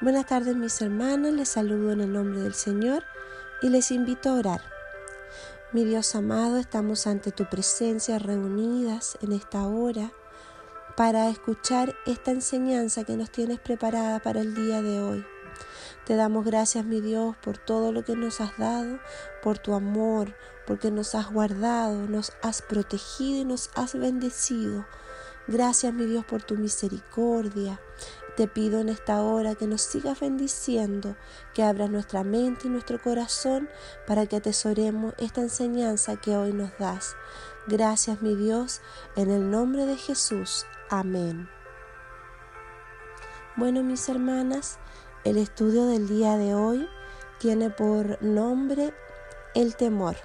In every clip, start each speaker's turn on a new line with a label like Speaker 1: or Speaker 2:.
Speaker 1: Buenas tardes mis hermanas, les saludo en el nombre del Señor y les invito a orar. Mi Dios amado, estamos ante tu presencia reunidas en esta hora para escuchar esta enseñanza que nos tienes preparada para el día de hoy. Te damos gracias, mi Dios, por todo lo que nos has dado, por tu amor, porque nos has guardado, nos has protegido y nos has bendecido. Gracias, mi Dios, por tu misericordia. Te pido en esta hora que nos sigas bendiciendo, que abras nuestra mente y nuestro corazón para que atesoremos esta enseñanza que hoy nos das. Gracias mi Dios, en el nombre de Jesús. Amén. Bueno, mis hermanas, el estudio del día de hoy tiene por nombre el temor.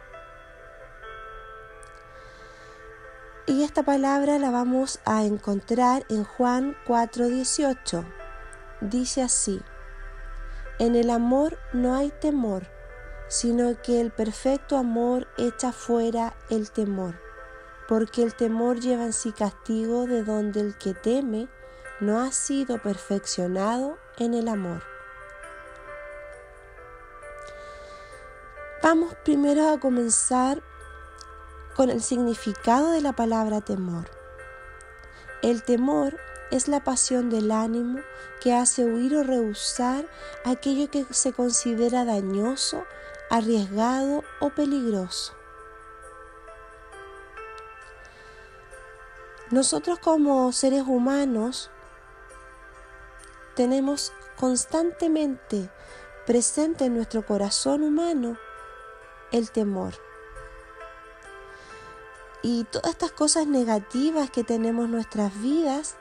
Speaker 1: Y esta palabra la vamos a encontrar en Juan 4:18. Dice así, en el amor no hay temor, sino que el perfecto amor echa fuera el temor, porque el temor lleva en sí castigo de donde el que teme no ha sido perfeccionado en el amor. Vamos primero a comenzar con el significado de la palabra temor. El temor es la pasión del ánimo que hace huir o rehusar aquello que se considera dañoso, arriesgado o peligroso. Nosotros como seres humanos tenemos constantemente presente en nuestro corazón humano el temor. Y todas estas cosas negativas que tenemos en nuestras vidas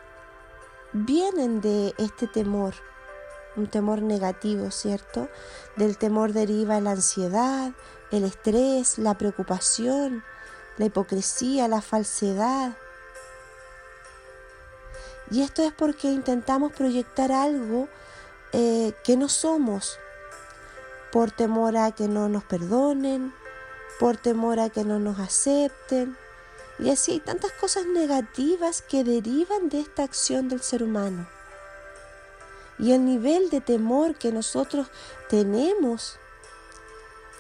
Speaker 1: vienen de este temor, un temor negativo, ¿cierto? Del temor deriva la ansiedad, el estrés, la preocupación, la hipocresía, la falsedad. Y esto es porque intentamos proyectar algo eh, que no somos, por temor a que no nos perdonen, por temor a que no nos acepten, y así tantas cosas negativas que derivan de esta acción del ser humano. Y el nivel de temor que nosotros tenemos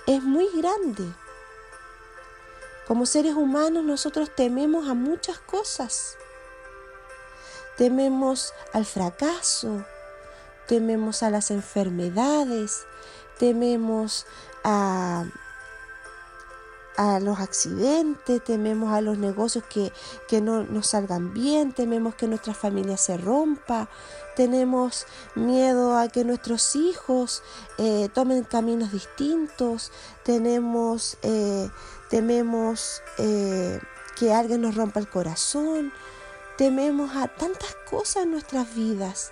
Speaker 1: es muy grande. Como seres humanos nosotros tememos a muchas cosas. Tememos al fracaso, tememos a las enfermedades, tememos a a los accidentes, tememos a los negocios que, no nos salgan bien, tememos que nuestra familia se rompa, tenemos miedo a que nuestros hijos eh, tomen caminos distintos, tenemos, eh, tememos eh, que alguien nos rompa el corazón, tememos a tantas cosas en nuestras vidas,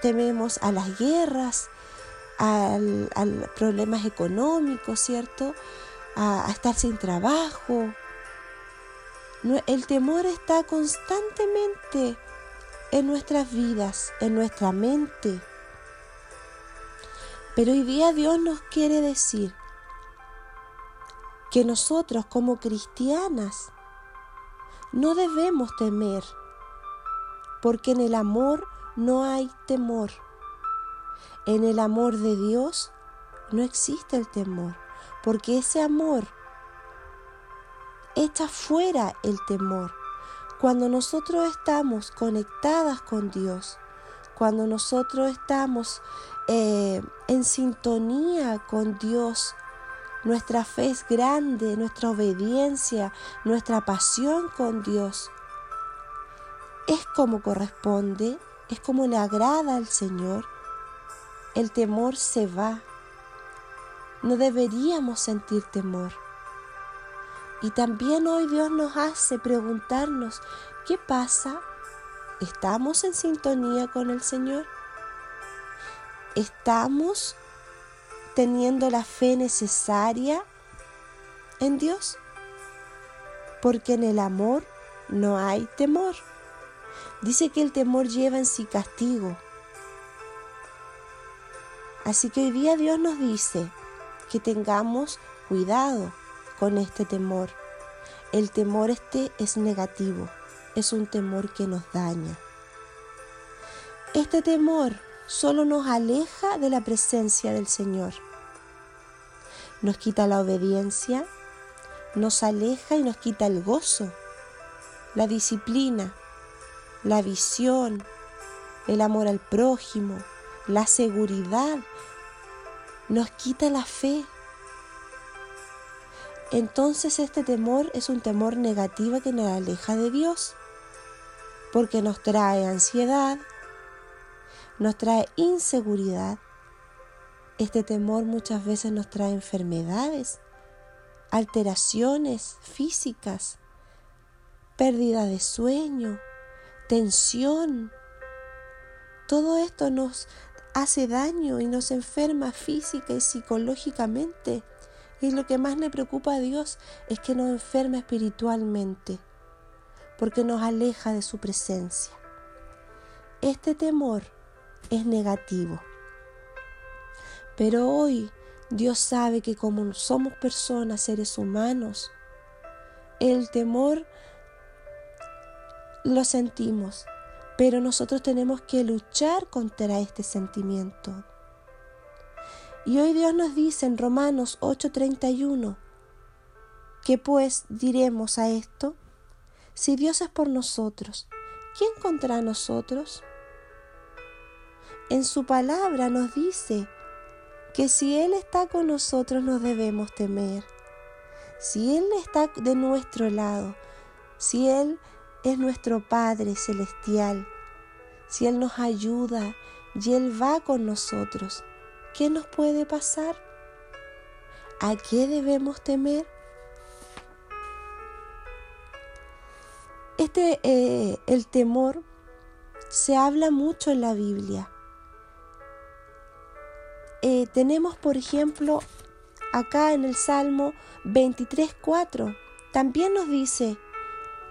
Speaker 1: tememos a las guerras, a problemas económicos, ¿cierto? A, estar sin trabajo. El temor está constantemente en nuestras vidas, en nuestra mente. Pero hoy día Dios nos quiere decir que nosotros como cristianas no debemos temer, porque en el amor no hay temor. En el amor de Dios no existe el temor porque ese amor echa fuera el temor. Cuando nosotros estamos conectadas con Dios, cuando nosotros estamos eh, en sintonía con Dios, nuestra fe es grande, nuestra obediencia, nuestra pasión con Dios es como corresponde, es como le agrada al Señor, el temor se va, no deberíamos sentir temor. Y también hoy Dios nos hace preguntarnos, ¿qué pasa? ¿Estamos en sintonía con el Señor? ¿Estamos teniendo la fe necesaria en Dios? Porque en el amor no hay temor. Dice que el temor lleva en sí castigo. Así que hoy día Dios nos dice, que tengamos cuidado con este temor. El temor este es negativo, es un temor que nos daña. Este temor solo nos aleja de la presencia del Señor. Nos quita la obediencia, nos aleja y nos quita el gozo, la disciplina, la visión, el amor al prójimo, la seguridad, nos quita la fe. Entonces este temor es un temor negativo que nos aleja de Dios, porque nos trae ansiedad, nos trae inseguridad. Este temor muchas veces nos trae enfermedades, alteraciones físicas, pérdida de sueño, tensión. Todo esto nos hace daño y nos enferma física y psicológicamente. Y lo que más le preocupa a Dios es que nos enferma espiritualmente, porque nos aleja de su presencia. Este temor es negativo. Pero hoy Dios sabe que como somos personas, seres humanos, el temor lo sentimos, pero nosotros tenemos que luchar contra este sentimiento. Y hoy Dios nos dice en Romanos 8:31, que pues diremos a esto? Si Dios es por nosotros, ¿quién contra nosotros? En su palabra nos dice que si Él está con nosotros nos debemos temer. Si Él está de nuestro lado, si Él es nuestro Padre Celestial, si Él nos ayuda y Él va con nosotros, ¿qué nos puede pasar? ¿A qué debemos temer? Este, eh, el temor, se habla mucho en la Biblia. Eh, tenemos, por ejemplo, acá en el Salmo 23.4, también nos dice,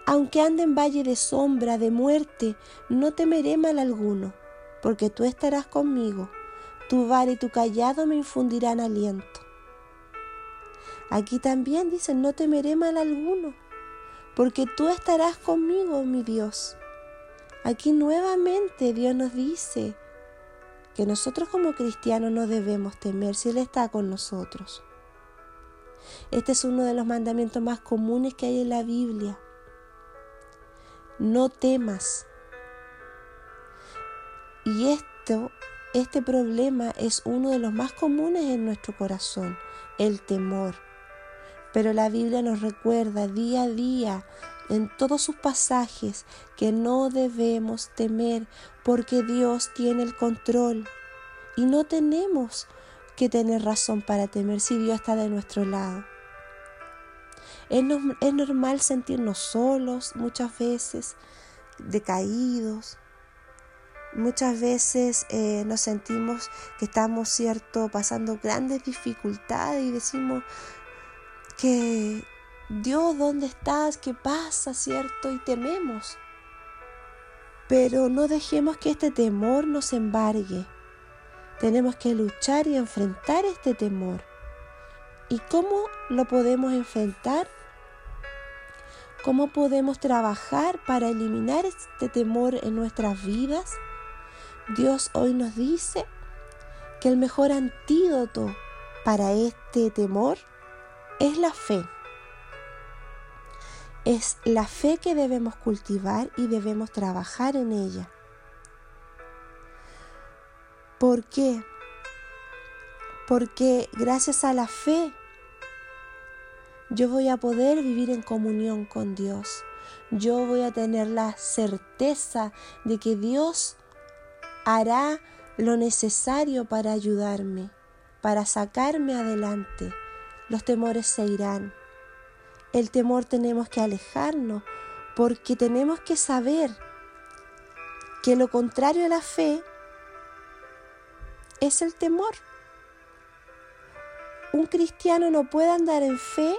Speaker 1: aunque ande en valle de sombra, de muerte, no temeré mal alguno, porque tú estarás conmigo. Tu vara y tu callado me infundirán aliento. Aquí también dice, no temeré mal alguno, porque tú estarás conmigo, mi Dios. Aquí nuevamente Dios nos dice que nosotros como cristianos no debemos temer si Él está con nosotros. Este es uno de los mandamientos más comunes que hay en la Biblia no temas. Y esto, este problema es uno de los más comunes en nuestro corazón, el temor. Pero la Biblia nos recuerda día a día en todos sus pasajes que no debemos temer porque Dios tiene el control y no tenemos que tener razón para temer si Dios está de nuestro lado. Es, normal sentirnos solos muchas veces, decaídos. Muchas veces eh, nos sentimos que estamos, cierto, pasando grandes dificultades y decimos que Dios, ¿dónde estás? ¿Qué pasa, cierto? Y tememos. Pero no dejemos que este temor nos embargue. Tenemos que luchar y enfrentar este temor. ¿Y cómo lo podemos enfrentar? ¿Cómo podemos trabajar para eliminar este temor en nuestras vidas? Dios hoy nos dice que el mejor antídoto para este temor es la fe. Es la fe que debemos cultivar y debemos trabajar en ella. ¿Por qué? Porque gracias a la fe yo voy a poder vivir en comunión con Dios. Yo voy a tener la certeza de que Dios hará lo necesario para ayudarme, para sacarme adelante. Los temores se irán. El temor tenemos que alejarnos porque tenemos que saber que lo contrario a la fe es el temor. Un cristiano no puede andar en fe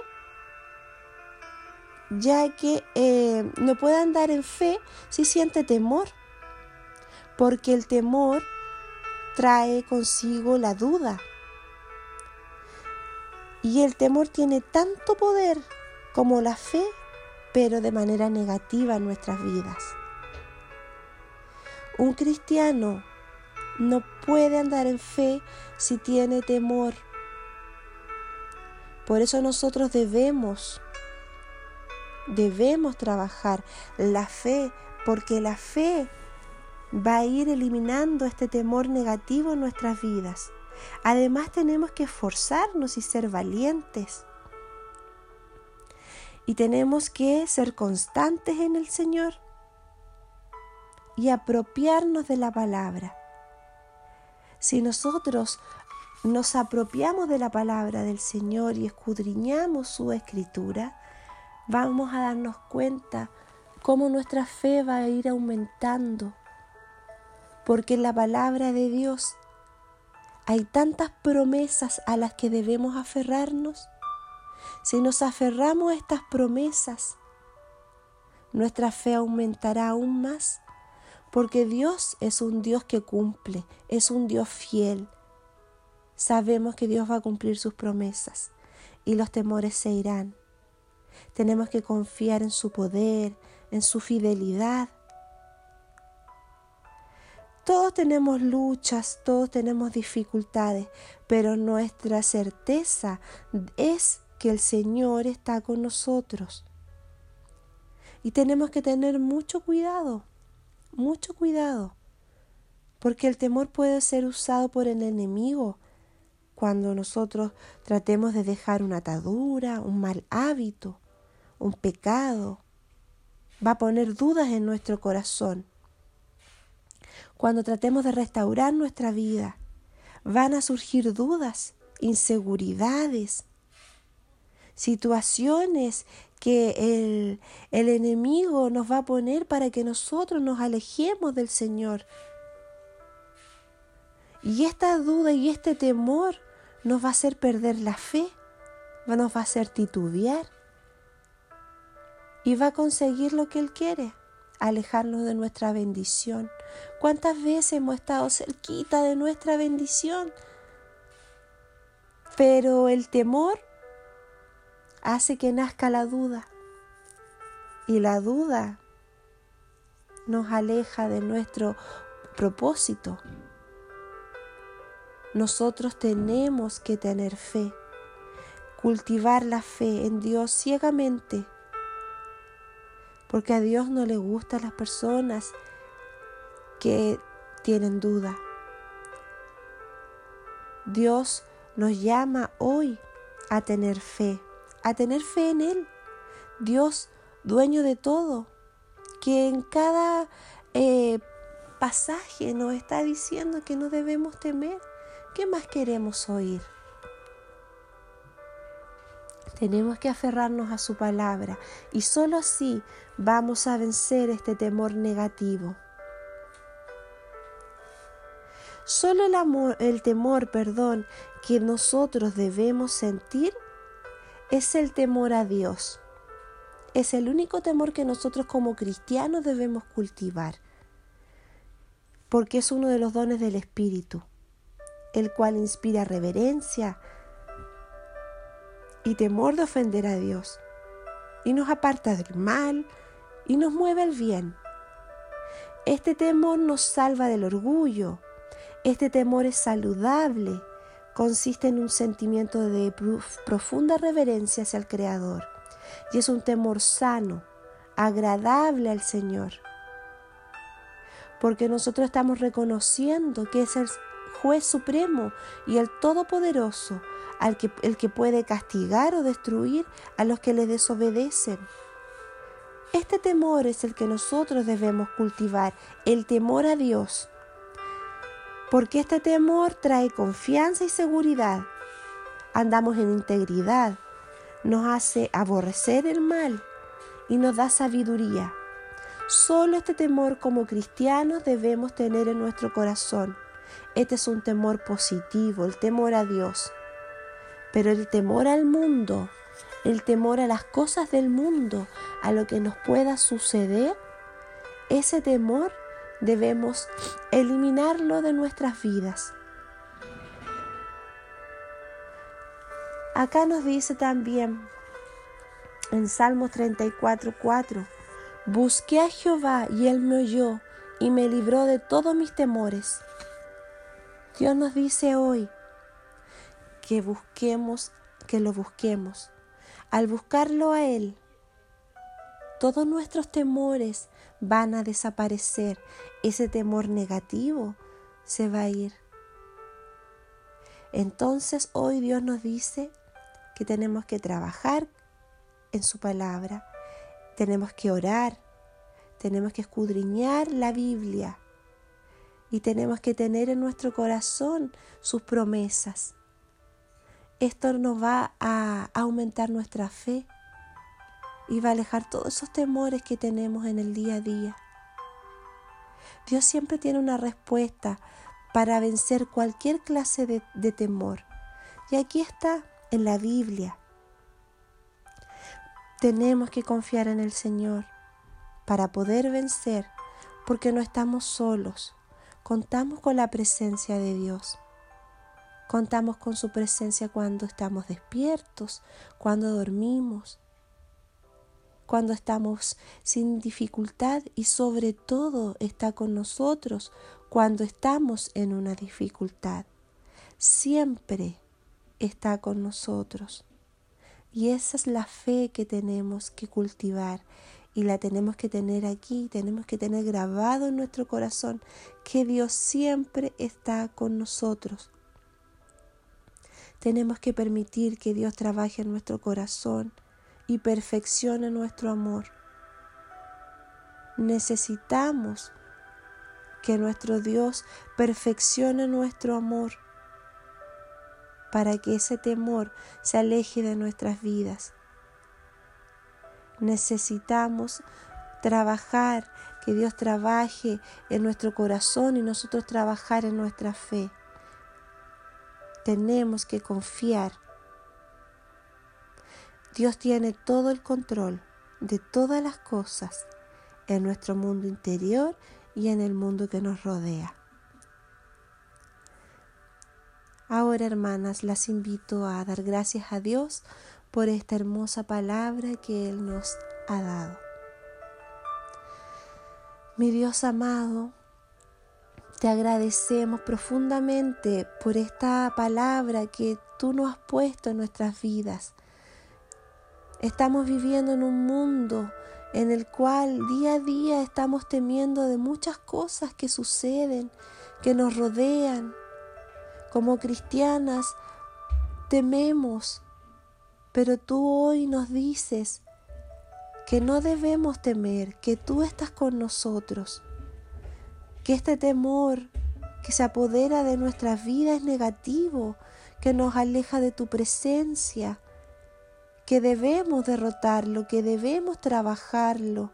Speaker 1: ya que eh, no puede andar en fe si siente temor, porque el temor trae consigo la duda. Y el temor tiene tanto poder como la fe, pero de manera negativa en nuestras vidas. Un cristiano no puede andar en fe si tiene temor. Por eso nosotros debemos, debemos trabajar la fe, porque la fe va a ir eliminando este temor negativo en nuestras vidas. Además tenemos que esforzarnos y ser valientes. Y tenemos que ser constantes en el Señor y apropiarnos de la palabra. Si nosotros nos apropiamos de la palabra del Señor y escudriñamos su escritura, vamos a darnos cuenta cómo nuestra fe va a ir aumentando. Porque en la palabra de Dios hay tantas promesas a las que debemos aferrarnos. Si nos aferramos a estas promesas, nuestra fe aumentará aún más, porque Dios es un Dios que cumple, es un Dios fiel, Sabemos que Dios va a cumplir sus promesas y los temores se irán. Tenemos que confiar en su poder, en su fidelidad. Todos tenemos luchas, todos tenemos dificultades, pero nuestra certeza es que el Señor está con nosotros. Y tenemos que tener mucho cuidado, mucho cuidado, porque el temor puede ser usado por el enemigo cuando nosotros tratemos de dejar una atadura, un mal hábito, un pecado, va a poner dudas en nuestro corazón. Cuando tratemos de restaurar nuestra vida, van a surgir dudas, inseguridades, situaciones que el, el, enemigo nos va a poner para que nosotros nos alejemos del Señor. Y esta duda y este temor nos va a hacer perder la fe, nos va a hacer titubear y va a conseguir lo que Él quiere, alejarnos de nuestra bendición. ¿Cuántas veces hemos estado cerquita de nuestra bendición? Pero el temor hace que nazca la duda y la duda nos aleja de nuestro propósito. Nosotros tenemos que tener fe, cultivar la fe en Dios ciegamente, porque a Dios no le gustan las personas que tienen duda. Dios nos llama hoy a tener fe, a tener fe en Él. Dios, dueño de todo, que en cada eh, pasaje nos está diciendo que no debemos temer ¿Qué más queremos oír? Tenemos que aferrarnos a su palabra y sólo así vamos a vencer este temor negativo. Solo el, amor, el temor, perdón, que nosotros debemos sentir es el temor a Dios. Es el único temor que nosotros como cristianos debemos cultivar, porque es uno de los dones del Espíritu el cual inspira reverencia y temor de ofender a Dios, y nos aparta del mal y nos mueve al bien. Este temor nos salva del orgullo. Este temor es saludable. Consiste en un sentimiento de profunda reverencia hacia el Creador. Y es un temor sano, agradable al Señor. Porque nosotros estamos reconociendo que es el juez supremo y el todopoderoso, al que, el que puede castigar o destruir a los que le desobedecen. Este temor es el que nosotros debemos cultivar, el temor a Dios, porque este temor trae confianza y seguridad. Andamos en integridad, nos hace aborrecer el mal y nos da sabiduría. Solo este temor como cristianos debemos tener en nuestro corazón. Este es un temor positivo, el temor a Dios. Pero el temor al mundo, el temor a las cosas del mundo, a lo que nos pueda suceder, ese temor debemos eliminarlo de nuestras vidas. Acá nos dice también en Salmos 34, 4, busqué a Jehová y él me oyó y me libró de todos mis temores. Dios nos dice hoy que busquemos, que lo busquemos. Al buscarlo a Él, todos nuestros temores van a desaparecer. Ese temor negativo se va a ir. Entonces hoy Dios nos dice que tenemos que trabajar en su palabra, tenemos que orar, tenemos que escudriñar la Biblia y tenemos que tener en nuestro corazón sus promesas. Esto nos va a aumentar nuestra fe y va a alejar todos esos temores que tenemos en el día a día. Dios siempre tiene una respuesta para vencer cualquier clase de, de temor. Y aquí está en la Biblia. Tenemos que confiar en el Señor para poder vencer, porque no estamos solos. Contamos con la presencia de Dios. Contamos con su presencia cuando estamos despiertos, cuando dormimos, cuando estamos sin dificultad y sobre todo está con nosotros cuando estamos en una dificultad. Siempre está con nosotros. Y esa es la fe que tenemos que cultivar y la tenemos que tener aquí, tenemos que tener grabado en nuestro corazón que Dios siempre está con nosotros. Tenemos que permitir que Dios trabaje en nuestro corazón y perfeccione nuestro amor. Necesitamos que nuestro Dios perfeccione nuestro amor para que ese temor se aleje de nuestras vidas. Necesitamos trabajar, que Dios trabaje en nuestro corazón y nosotros trabajar en nuestra fe. Tenemos que confiar Dios tiene todo el control de todas las cosas en nuestro mundo interior y en el mundo que nos rodea. Ahora, hermanas, las invito a dar gracias a Dios por esta hermosa palabra que Él nos ha dado. Mi Dios amado, te agradecemos profundamente por esta palabra que tú nos has puesto en nuestras vidas Estamos viviendo en un mundo en el cual día a día estamos temiendo de muchas cosas que suceden, que nos rodean. Como cristianas tememos, pero tú hoy nos dices que no debemos temer, que tú estás con nosotros, que este temor que se apodera de nuestras vidas es negativo, que nos aleja de tu presencia, que debemos derrotarlo, que debemos trabajarlo,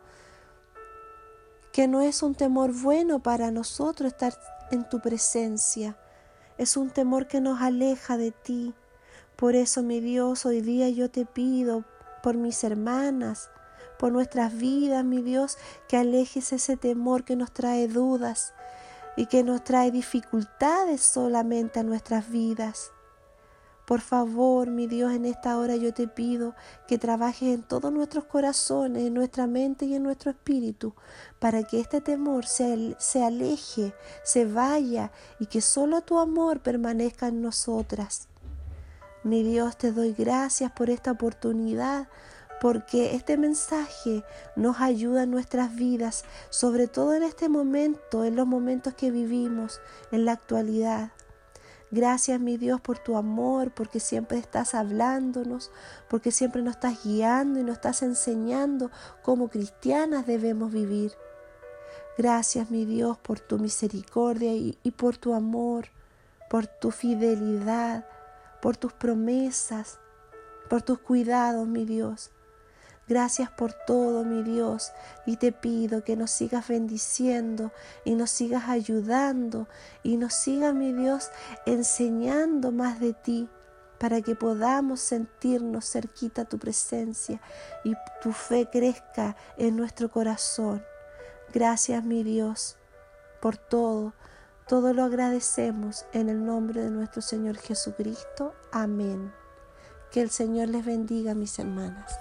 Speaker 1: que no es un temor bueno para nosotros estar en tu presencia, es un temor que nos aleja de ti. Por eso, mi Dios, hoy día yo te pido por mis hermanas, por nuestras vidas, mi Dios, que alejes ese temor que nos trae dudas y que nos trae dificultades solamente a nuestras vidas. Por favor, mi Dios, en esta hora yo te pido que trabajes en todos nuestros corazones, en nuestra mente y en nuestro espíritu, para que este temor se, se aleje, se vaya y que solo tu amor permanezca en nosotras. Mi Dios, te doy gracias por esta oportunidad, porque este mensaje nos ayuda en nuestras vidas, sobre todo en este momento, en los momentos que vivimos, en la actualidad. Gracias, mi Dios, por tu amor, porque siempre estás hablándonos, porque siempre nos estás guiando y nos estás enseñando cómo cristianas debemos vivir. Gracias, mi Dios, por tu misericordia y, y por tu amor, por tu fidelidad, por tus promesas, por tus cuidados, mi Dios. Gracias por todo, mi Dios, y te pido que nos sigas bendiciendo y nos sigas ayudando y nos sigas, mi Dios, enseñando más de ti para que podamos sentirnos cerquita a tu presencia y tu fe crezca en nuestro corazón. Gracias, mi Dios, por todo. Todo lo agradecemos en el nombre de nuestro Señor Jesucristo. Amén. Que el Señor les bendiga, mis hermanas.